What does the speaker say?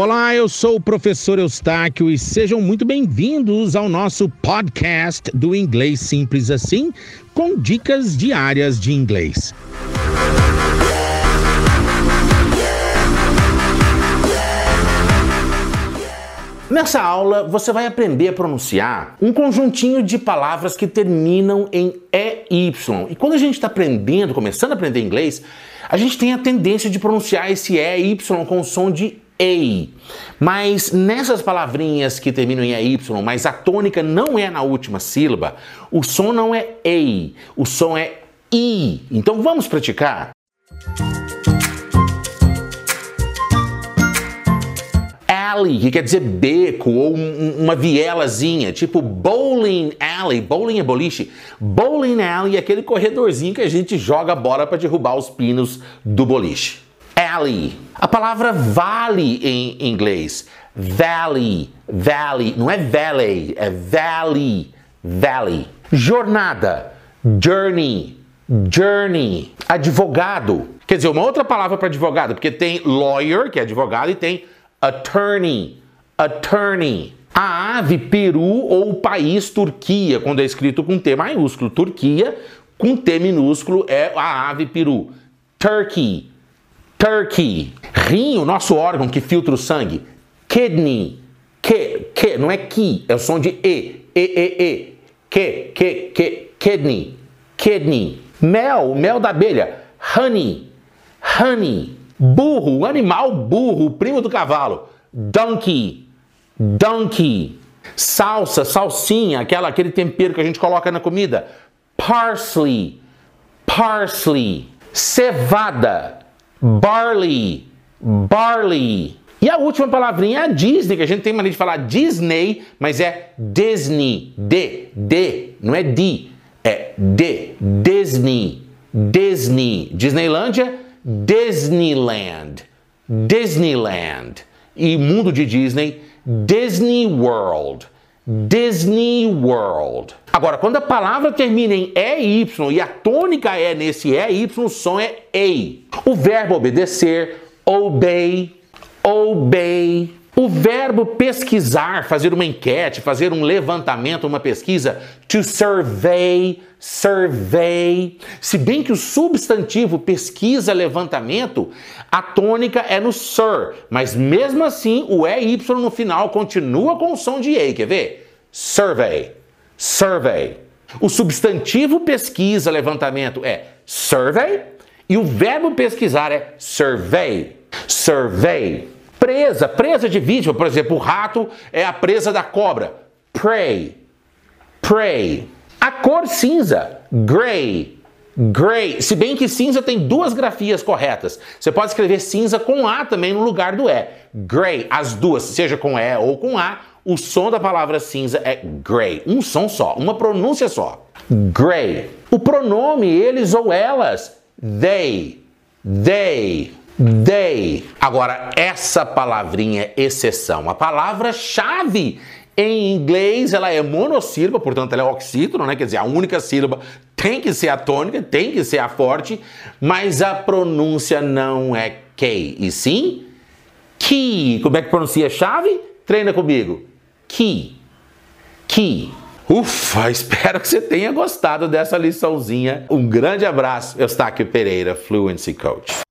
Olá, eu sou o professor Eustáquio e sejam muito bem-vindos ao nosso podcast do Inglês Simples Assim, com dicas diárias de inglês. Nessa aula, você vai aprender a pronunciar um conjuntinho de palavras que terminam em EY. E quando a gente está aprendendo, começando a aprender inglês, a gente tem a tendência de pronunciar esse EY com o som de EI. Mas nessas palavrinhas que terminam em EY, mas a tônica não é na última sílaba, o som não é EI, o som é I. Então vamos praticar? Alley, que quer dizer beco ou um, uma vielazinha, tipo bowling alley. Bowling é boliche. Bowling alley é aquele corredorzinho que a gente joga a bola para derrubar os pinos do boliche valley. A palavra vale em inglês. Valley, valley, não é valley, é valley, valley. Jornada, journey, journey. Advogado, quer dizer, uma outra palavra para advogado, porque tem lawyer, que é advogado, e tem attorney, attorney. A ave peru ou país Turquia, quando é escrito com T maiúsculo. Turquia com T minúsculo é a ave peru. Turkey, Turkey. Rim, o nosso órgão que filtra o sangue. Kidney. Que, que, não é ki, é o som de e. E, e, e. Que, que, que, kidney. Kidney. Mel, mel da abelha. Honey. Honey. Burro, o animal burro, o primo do cavalo. Donkey. Donkey. Salsa, salsinha, aquela, aquele tempero que a gente coloca na comida. Parsley. Parsley. Cevada barley, barley. E a última palavrinha é a Disney, que a gente tem mania de falar Disney, mas é Disney, D, D, não é D, é D, Disney, Disney. Disneylândia, Disneyland, Disneyland. E mundo de Disney, Disney World. Disney World. Agora, quando a palavra termina em EY e a tônica é nesse EY, o som é EI. O verbo obedecer, obey, obey. O verbo pesquisar, fazer uma enquete, fazer um levantamento, uma pesquisa, to survey, survey. Se bem que o substantivo pesquisa, levantamento, a tônica é no sir, mas mesmo assim o EY no final continua com o som de E, quer ver? Survey, survey. O substantivo pesquisa, levantamento é survey e o verbo pesquisar é survey, survey. Presa, presa de vítima, por exemplo, o rato é a presa da cobra. Prey, prey. A cor cinza, gray, gray. Se bem que cinza tem duas grafias corretas. Você pode escrever cinza com A também no lugar do E. Gray, as duas, seja com E ou com A, o som da palavra cinza é gray. Um som só, uma pronúncia só. Gray. O pronome eles ou elas, they, they. They. Agora, essa palavrinha exceção. A palavra-chave em inglês ela é monossílaba, portanto ela é oxítono, né? Quer dizer, a única sílaba tem que ser a tônica, tem que ser a forte, mas a pronúncia não é key, e sim key. Como é que pronuncia chave? Treina comigo. Key. Key. Ufa, espero que você tenha gostado dessa liçãozinha. Um grande abraço. Eustáquio Pereira, Fluency Coach.